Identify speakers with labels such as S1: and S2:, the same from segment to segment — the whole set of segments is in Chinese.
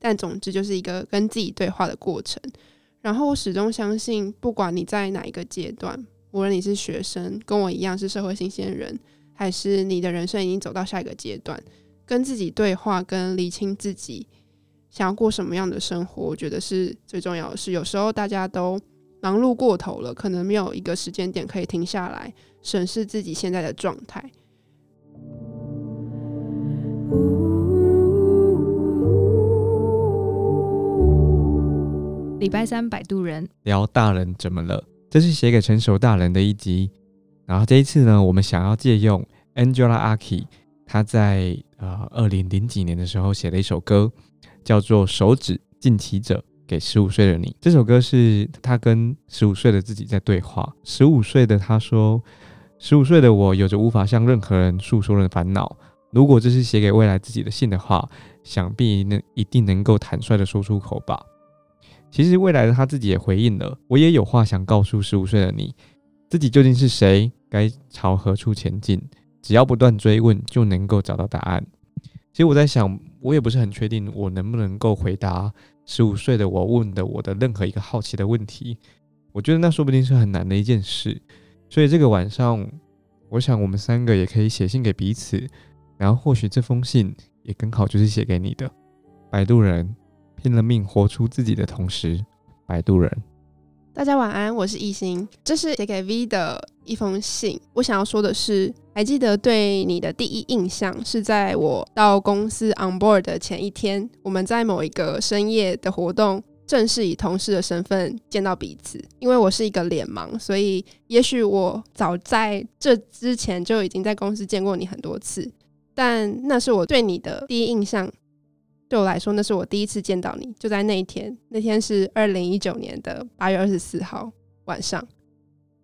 S1: 但总之就是一个跟自己对话的过程。然后我始终相信，不管你在哪一个阶段，无论你是学生，跟我一样是社会新鲜人，还是你的人生已经走到下一个阶段，跟自己对话，跟理清自己想要过什么样的生活，我觉得是最重要的是。有时候大家都忙碌过头了，可能没有一个时间点可以停下来审视自己现在的状态。
S2: 礼拜三，摆渡人
S3: 聊大人怎么了？这是写给成熟大人的一集。然后这一次呢，我们想要借用 Angela Aki，她在呃二零零几年的时候写了一首歌，叫做《手指近期者给十五岁的你》。这首歌是她跟十五岁的自己在对话。十五岁的她说：“十五岁的我有着无法向任何人诉说的烦恼。如果这是写给未来自己的信的话，想必能一定能够坦率的说出口吧。”其实未来的他自己也回应了，我也有话想告诉十五岁的你，自己究竟是谁，该朝何处前进，只要不断追问，就能够找到答案。其实我在想，我也不是很确定，我能不能够回答十五岁的我问的我的任何一个好奇的问题。我觉得那说不定是很难的一件事。所以这个晚上，我想我们三个也可以写信给彼此，然后或许这封信也刚好就是写给你的，摆渡人。拼了命活出自己的同时，摆渡人。
S1: 大家晚安，我是艺兴，这是写给 V 的一封信。我想要说的是，还记得对你的第一印象是在我到公司 on board 的前一天，我们在某一个深夜的活动，正式以同事的身份见到彼此。因为我是一个脸盲，所以也许我早在这之前就已经在公司见过你很多次，但那是我对你的第一印象。对我来说，那是我第一次见到你，就在那一天。那天是二零一九年的八月二十四号晚上。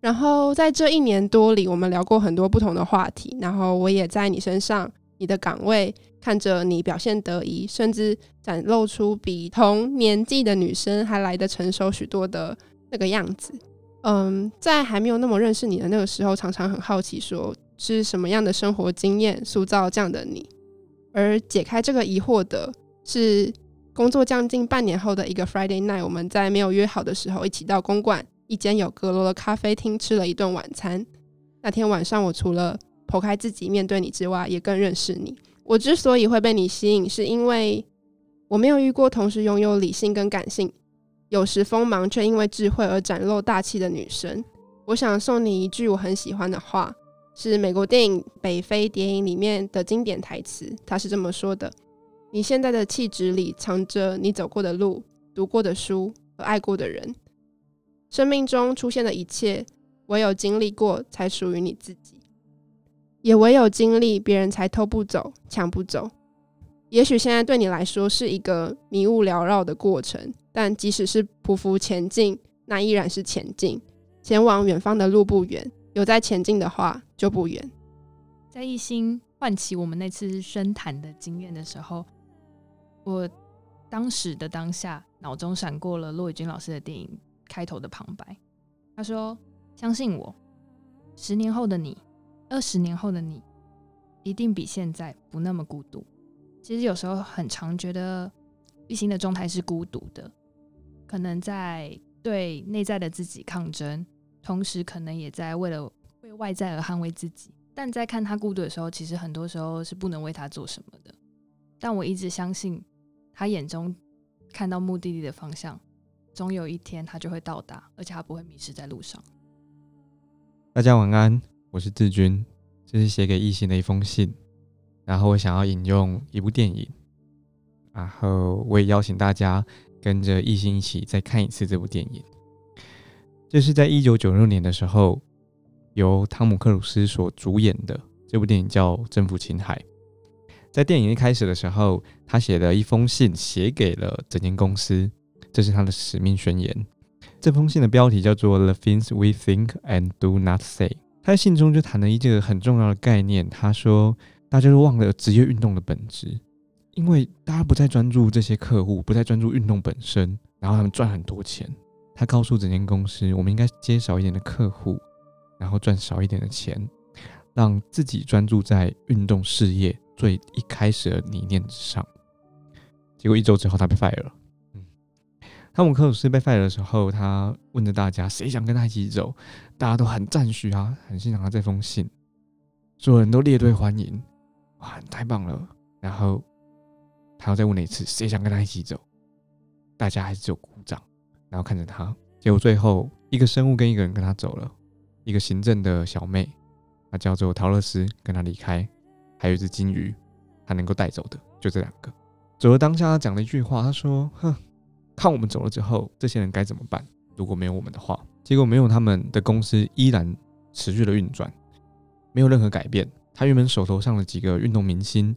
S1: 然后在这一年多里，我们聊过很多不同的话题。然后我也在你身上、你的岗位看着你表现得宜，甚至展露出比同年纪的女生还来的成熟许多的那个样子。嗯，在还没有那么认识你的那个时候，常常很好奇，说是什么样的生活经验塑造这样的你，而解开这个疑惑的。是工作将近半年后的一个 Friday night，我们在没有约好的时候一起到公馆一间有阁楼的咖啡厅吃了一顿晚餐。那天晚上，我除了剖开自己面对你之外，也更认识你。我之所以会被你吸引，是因为我没有遇过同时拥有理性跟感性，有时锋芒却因为智慧而展露大气的女生。我想送你一句我很喜欢的话，是美国电影《北非谍影》里面的经典台词，它是这么说的。你现在的气质里藏着你走过的路、读过的书和爱过的人。生命中出现的一切，唯有经历过才属于你自己，也唯有经历，别人才偷不走、抢不走。也许现在对你来说是一个迷雾缭绕的过程，但即使是匍匐前进，那依然是前进。前往远方的路不远，有在前进的话就不远。
S2: 在一心唤起我们那次深谈的经验的时候。我当时的当下，脑中闪过了骆以军老师的电影开头的旁白。他说：“相信我，十年后的你，二十年后的你，一定比现在不那么孤独。”其实有时候很常觉得一心的状态是孤独的，可能在对内在的自己抗争，同时可能也在为了为外在而捍卫自己。但在看他孤独的时候，其实很多时候是不能为他做什么的。但我一直相信。他眼中看到目的地的方向，总有一天他就会到达，而且他不会迷失在路上。
S3: 大家晚安，我是志军，这是写给异性的一封信。然后我想要引用一部电影，然后我也邀请大家跟着异性一起再看一次这部电影。这是在一九九六年的时候，由汤姆克鲁斯所主演的这部电影叫《征服情海》。在电影一开始的时候，他写了一封信，写给了整间公司，这是他的使命宣言。这封信的标题叫做《The Things We Think and Do Not Say》。他在信中就谈了一个很重要的概念，他说：“大家都忘了职业运动的本质，因为大家不再专注这些客户，不再专注运动本身，然后他们赚很多钱。他告诉整间公司，我们应该接少一点的客户，然后赚少一点的钱，让自己专注在运动事业。”最一开始的理念之上，结果一周之后他被 fire 了。嗯，汤姆克鲁斯被 fire 的时候，他问着大家谁想跟他一起走，大家都很赞许啊，很欣赏他这封信，所有人都列队欢迎，哇，太棒了。然后他又再问了一次谁想跟他一起走，大家还是只有鼓掌，然后看着他。结果最后一个生物跟一个人跟他走了，一个行政的小妹，她叫做陶乐斯，跟他离开，还有一只金鱼，他能够带走的就这两个。走了当下，他讲了一句话，他说：“哼，看我们走了之后，这些人该怎么办？如果没有我们的话，结果没有他们的公司依然持续的运转，没有任何改变。他原本手头上的几个运动明星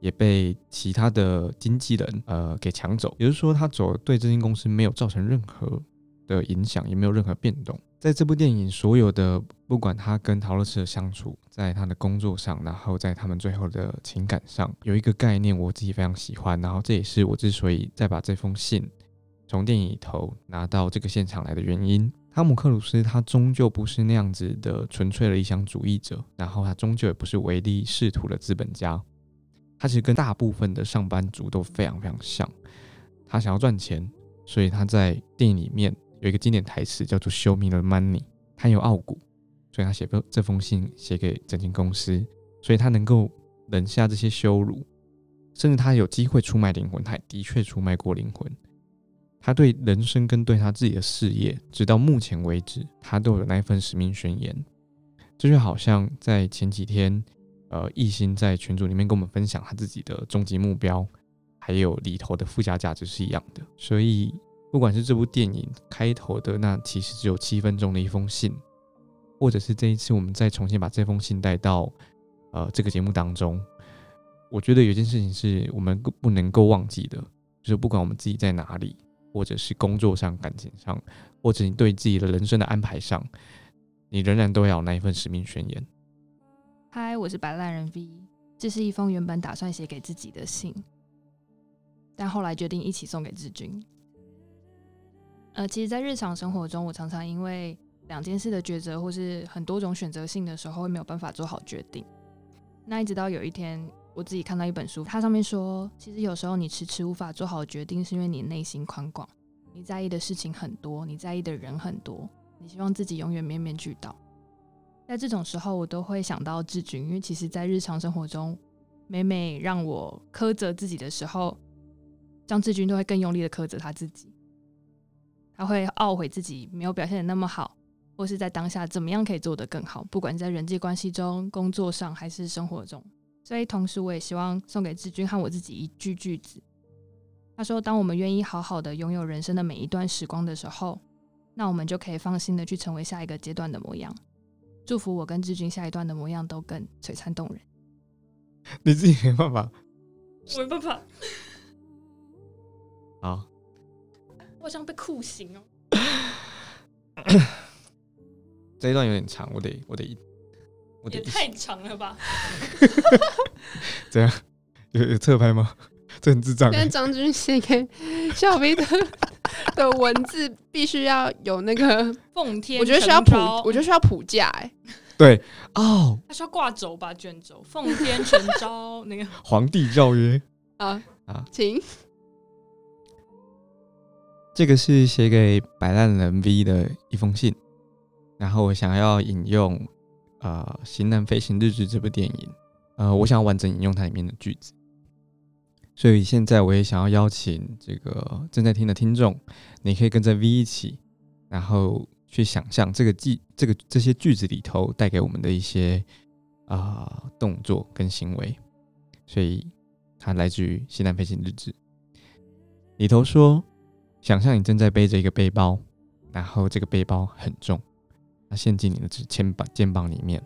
S3: 也被其他的经纪人呃给抢走，也就是说，他走对这间公司没有造成任何。”的影响也没有任何变动。在这部电影，所有的不管他跟陶乐斯的相处，在他的工作上，然后在他们最后的情感上，有一个概念我自己非常喜欢。然后这也是我之所以再把这封信从电影里头拿到这个现场来的原因。汤姆克鲁斯他终究不是那样子的纯粹的理想主义者，然后他终究也不是唯利是图的资本家。他其实跟大部分的上班族都非常非常像，他想要赚钱，所以他在电影里面。有一个经典台词叫做 “Show me the money”，他有傲骨，所以他写封这封信写给整间公司，所以他能够忍下这些羞辱，甚至他有机会出卖灵魂，他也的确出卖过灵魂。他对人生跟对他自己的事业，直到目前为止，他都有那一份使命宣言。这就好像在前几天，呃，艺兴在群组里面跟我们分享他自己的终极目标，还有里头的附加价值是一样的，所以。不管是这部电影开头的那其实只有七分钟的一封信，或者是这一次我们再重新把这封信带到呃这个节目当中，我觉得有件事情是我们不能够忘记的，就是不管我们自己在哪里，或者是工作上、感情上，或者你对自己的人生的安排上，你仍然都要有那一份使命宣言。
S2: 嗨，我是白烂人 V，这是一封原本打算写给自己的信，但后来决定一起送给志军。呃，其实，在日常生活中，我常常因为两件事的抉择，或是很多种选择性的时候，会没有办法做好决定。那一直到有一天，我自己看到一本书，它上面说，其实有时候你迟迟无法做好决定，是因为你内心宽广，你在意的事情很多，你在意的人很多，你希望自己永远面面俱到。在这种时候，我都会想到志军，因为其实，在日常生活中，每每让我苛责自己的时候，张志军都会更用力的苛责他自己。他会懊悔自己没有表现的那么好，或是在当下怎么样可以做得更好，不管在人际关系中、工作上还是生活中。所以，同时我也希望送给志军和我自己一句句子。他说：“当我们愿意好好的拥有人生的每一段时光的时候，那我们就可以放心的去成为下一个阶段的模样。祝福我跟志军下一段的模样都更璀璨动人。”
S3: 你自己没办法，
S2: 我没办法。
S3: 好。
S2: 好像被酷刑哦！
S3: 这一段有点长，我得，我得，我得。
S2: 也太长了吧？
S3: 怎样？有有侧拍吗？这很智障。
S1: 跟张军写给小飞的 的文字必须要有那个
S2: 奉天，
S1: 我觉得需要谱，我觉得需要谱架。哎，
S3: 对哦，
S2: 他需要挂轴吧？卷轴，奉天承招那个
S3: 皇帝诏曰
S1: 啊啊，请。
S3: 这个是写给摆烂人 V 的一封信，然后我想要引用呃《型男飞行日志》这部电影，呃，我想要完整引用它里面的句子，所以现在我也想要邀请这个正在听的听众，你可以跟着 V 一起，然后去想象这个句这个这些句子里头带给我们的一些啊动作跟行为，所以它来自于《型男飞行日志》里头说。想象你正在背着一个背包，然后这个背包很重，它陷进你的肩膀肩膀里面。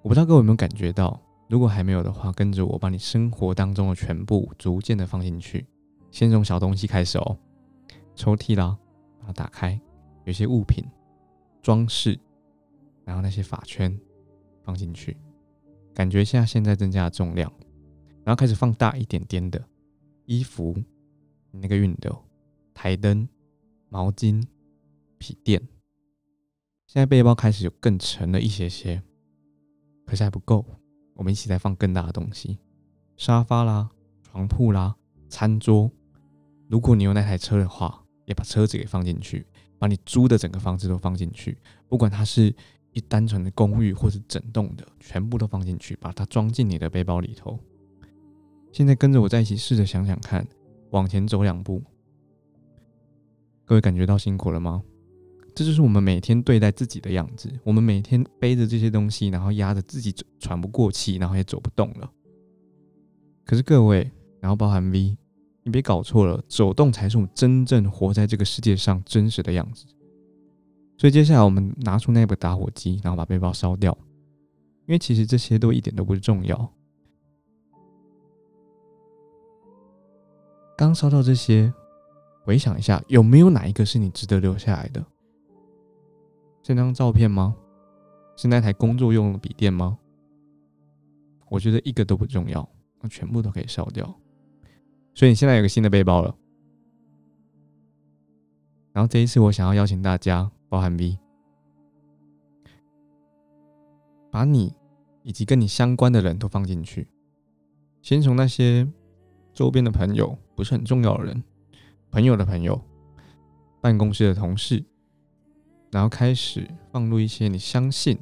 S3: 我不知道各位有没有感觉到，如果还没有的话，跟着我把你生活当中的全部逐渐的放进去。先从小东西开始哦，抽屉啦，把它打开，有些物品装饰，然后那些发圈放进去，感觉一下现在增加的重量，然后开始放大一点点的衣服，那个熨斗。台灯、毛巾、皮垫，现在背包开始有更沉了一些些，可是还不够。我们一起再放更大的东西，沙发啦、床铺啦、餐桌，如果你有那台车的话，也把车子给放进去，把你租的整个房子都放进去，不管它是一单纯的公寓或是整栋的，全部都放进去，把它装进你的背包里头。现在跟着我在一起试着想想看，往前走两步，各位感觉到辛苦了吗？这就是我们每天对待自己的样子。我们每天背着这些东西，然后压着自己喘不过气，然后也走不动了。可是各位，然后包含 V，你别搞错了，走动才是我们真正活在这个世界上真实的样子。所以接下来我们拿出那部打火机，然后把背包烧掉，因为其实这些都一点都不重要。刚烧掉这些，回想一下，有没有哪一个是你值得留下来的？是张照片吗？是那台工作用的笔电吗？我觉得一个都不重要，那全部都可以烧掉。所以你现在有个新的背包了。然后这一次，我想要邀请大家，包含 V，把你以及跟你相关的人都放进去。先从那些周边的朋友。不是很重要的人，朋友的朋友，办公室的同事，然后开始放入一些你相信，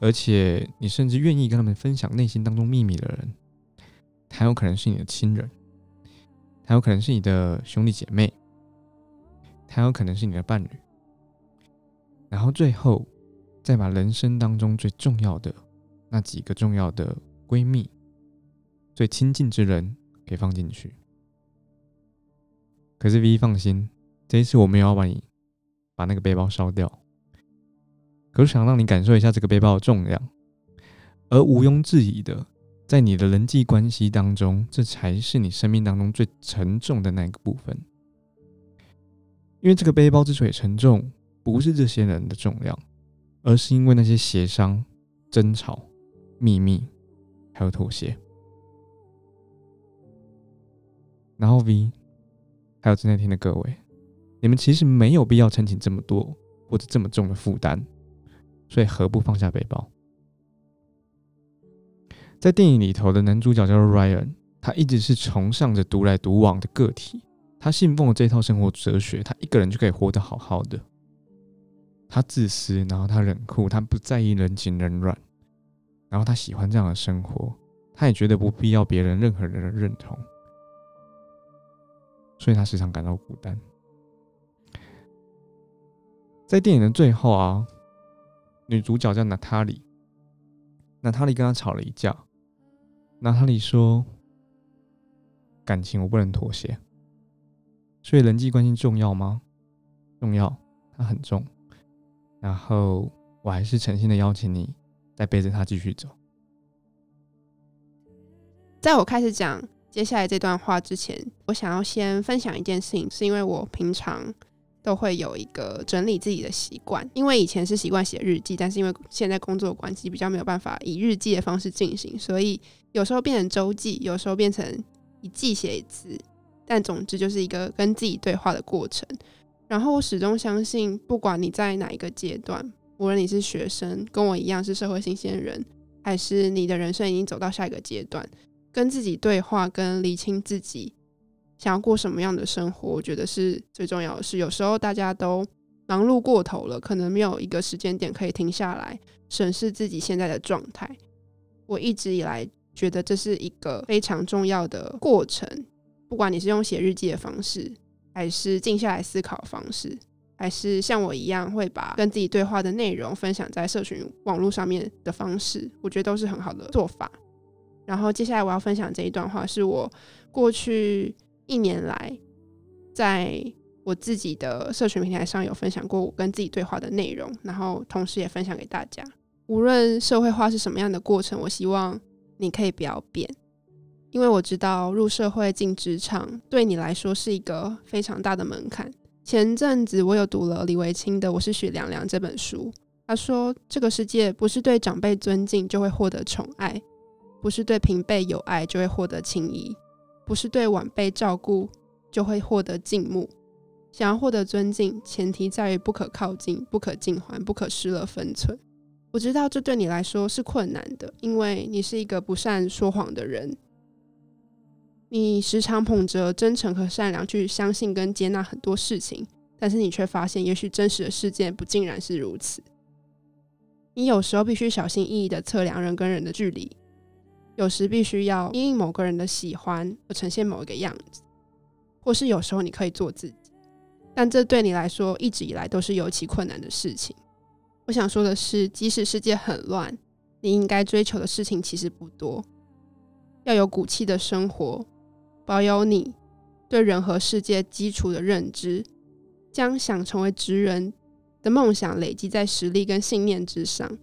S3: 而且你甚至愿意跟他们分享内心当中秘密的人。他有可能是你的亲人，他有可能是你的兄弟姐妹，他有可能是你的伴侣。然后最后再把人生当中最重要的那几个重要的闺蜜、最亲近之人给放进去。可是 V 放心，这一次我没有要把你把那个背包烧掉，可是想让你感受一下这个背包的重量，而毋庸置疑的，在你的人际关系当中，这才是你生命当中最沉重的那个部分。因为这个背包之所以沉重，不是这些人的重量，而是因为那些协商、争吵、秘密，还有妥协。然后 V。还有正在听的各位，你们其实没有必要撑起这么多或者这么重的负担，所以何不放下背包？在电影里头的男主角叫做 Ryan，他一直是崇尚着独来独往的个体，他信奉了这套生活哲学，他一个人就可以活得好好的。他自私，然后他冷酷，他不在意人情冷暖，然后他喜欢这样的生活，他也觉得不必要别人任何人的认同。所以他时常感到孤单。在电影的最后啊，女主角叫娜塔莉，娜塔莉跟他吵了一架。娜塔莉说：“感情我不能妥协。”所以人际关系重要吗？重要，它很重。然后我还是诚心的邀请你，再背着他继续走。
S1: 在我开始讲。接下来这段话之前，我想要先分享一件事情，是因为我平常都会有一个整理自己的习惯。因为以前是习惯写日记，但是因为现在工作关系比较没有办法以日记的方式进行，所以有时候变成周记，有时候变成一季写一次。但总之就是一个跟自己对话的过程。然后我始终相信，不管你在哪一个阶段，无论你是学生，跟我一样是社会新鲜人，还是你的人生已经走到下一个阶段。跟自己对话，跟理清自己想要过什么样的生活，我觉得是最重要的事。有时候大家都忙碌过头了，可能没有一个时间点可以停下来审视自己现在的状态。我一直以来觉得这是一个非常重要的过程，不管你是用写日记的方式，还是静下来思考方式，还是像我一样会把跟自己对话的内容分享在社群网络上面的方式，我觉得都是很好的做法。然后接下来我要分享这一段话，是我过去一年来在我自己的社群平台上有分享过我跟自己对话的内容，然后同时也分享给大家。无论社会化是什么样的过程，我希望你可以不要变，因为我知道入社会进职场对你来说是一个非常大的门槛。前阵子我有读了李维清的《我是许凉凉》这本书，他说这个世界不是对长辈尊敬就会获得宠爱。不是对平辈有爱就会获得情谊，不是对晚辈照顾就会获得敬慕。想要获得尊敬，前提在于不可靠近、不可近还、不可失了分寸。我知道这对你来说是困难的，因为你是一个不善说谎的人。你时常捧着真诚和善良去相信跟接纳很多事情，但是你却发现，也许真实的世界不尽然是如此。你有时候必须小心翼翼的测量人跟人的距离，有时必须要因应某个人的喜欢而呈现某一个样子，或是有时候你可以做自己，但这对你来说一直以来都是尤其困难的事情。我想说的是，即使世界很乱，你应该追求的事情其实不多。要有骨气的生活，保有你对人和世界基础的认知，将想成为职人的梦想累积在实力跟信念之上。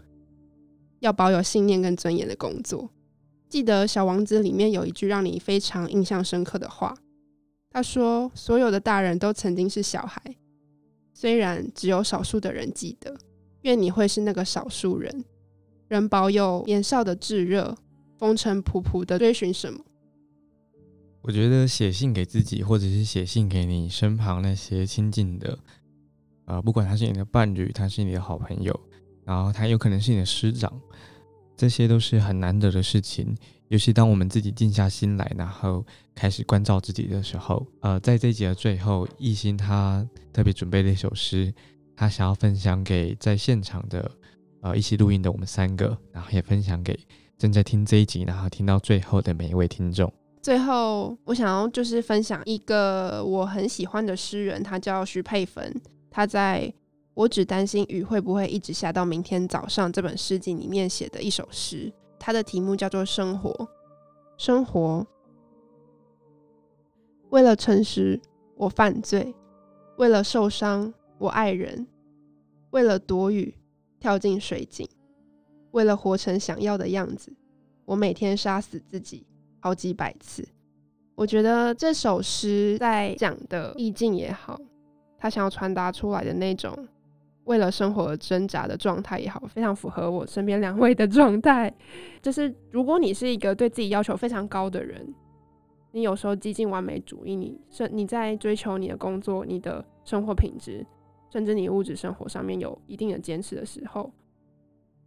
S1: 要保有信念跟尊严的工作。记得《小王子》里面有一句让你非常印象深刻的话，他说：“所有的大人都曾经是小孩，虽然只有少数的人记得。愿你会是那个少数人，仍保有年少的炙热。”风尘仆仆的追寻什么？
S3: 我觉得写信给自己，或者是写信给你身旁那些亲近的，呃，不管他是你的伴侣，他是你的好朋友，然后他有可能是你的师长，这些都是很难得的事情。尤其当我们自己静下心来，然后开始关照自己的时候，呃，在这一集的最后，艺兴他特别准备了一首诗，他想要分享给在现场的，呃，一起录音的我们三个，然后也分享给。正在听这一集，然后听到最后的每一位听众。
S1: 最后，我想要就是分享一个我很喜欢的诗人，他叫徐佩芬。他在我只担心雨会不会一直下到明天早上这本诗集里面写的一首诗，它的题目叫做《生活》。生活，为了诚实，我犯罪；为了受伤，我爱人；为了躲雨，跳进水井。为了活成想要的样子，我每天杀死自己好几百次。我觉得这首诗在讲的意境也好，他想要传达出来的那种为了生活而挣扎的状态也好，非常符合我身边两位的状态。就是如果你是一个对自己要求非常高的人，你有时候激进完美主义，你是你在追求你的工作、你的生活品质，甚至你物质生活上面有一定的坚持的时候。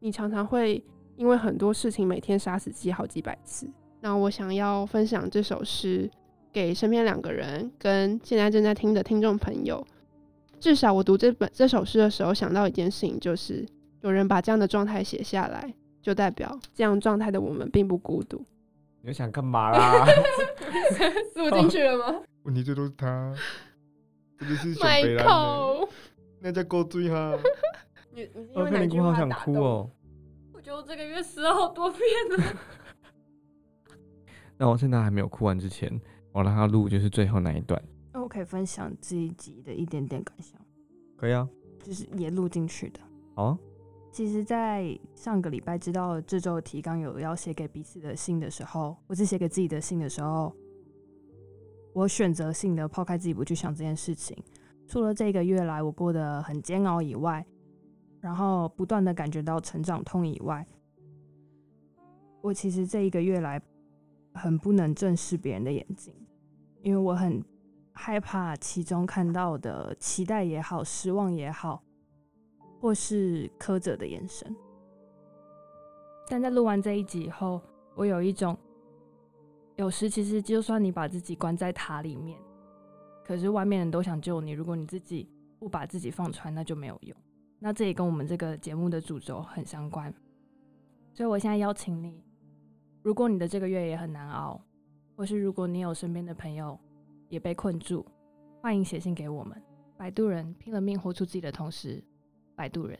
S1: 你常常会因为很多事情每天杀死自己好几百次。那我想要分享这首诗给身边两个人，跟现在正在听的听众朋友。至少我读这本这首诗的时候，想到一件事情，就是有人把这样的状态写下来，就代表这样状态的我们并不孤独。
S3: 你想干嘛啦？
S1: 录进去了吗？
S3: 问题最多是他，这就是
S1: Michael，
S3: 那叫够追哈。
S1: 我看
S3: 你哭，好想哭哦！
S1: 我觉得我这个月死了好多遍了。
S3: 那我现在还没有哭完之前，我让他录就是最后那一段。
S2: 那我可以分享这一集的一点点感想。
S3: 可以啊，
S2: 就是也录进去的。
S3: 好。
S2: 其实，在上个礼拜知道这周提纲有要写给彼此的信的时候，我是写给自己的信的时候，我选择性的抛开自己不去想这件事情。除了这个月来我过得很煎熬以外，然后不断的感觉到成长痛以外，我其实这一个月来很不能正视别人的眼睛，因为我很害怕其中看到的期待也好、失望也好，或是苛责的眼神。但在录完这一集以后，我有一种，有时其实就算你把自己关在塔里面，可是外面人都想救你，如果你自己不把自己放出来，那就没有用。那这也跟我们这个节目的主轴很相关，所以我现在邀请你，如果你的这个月也很难熬，或是如果你有身边的朋友也被困住，欢迎写信给我们。摆渡人拼了命活出自己的同时，摆渡人。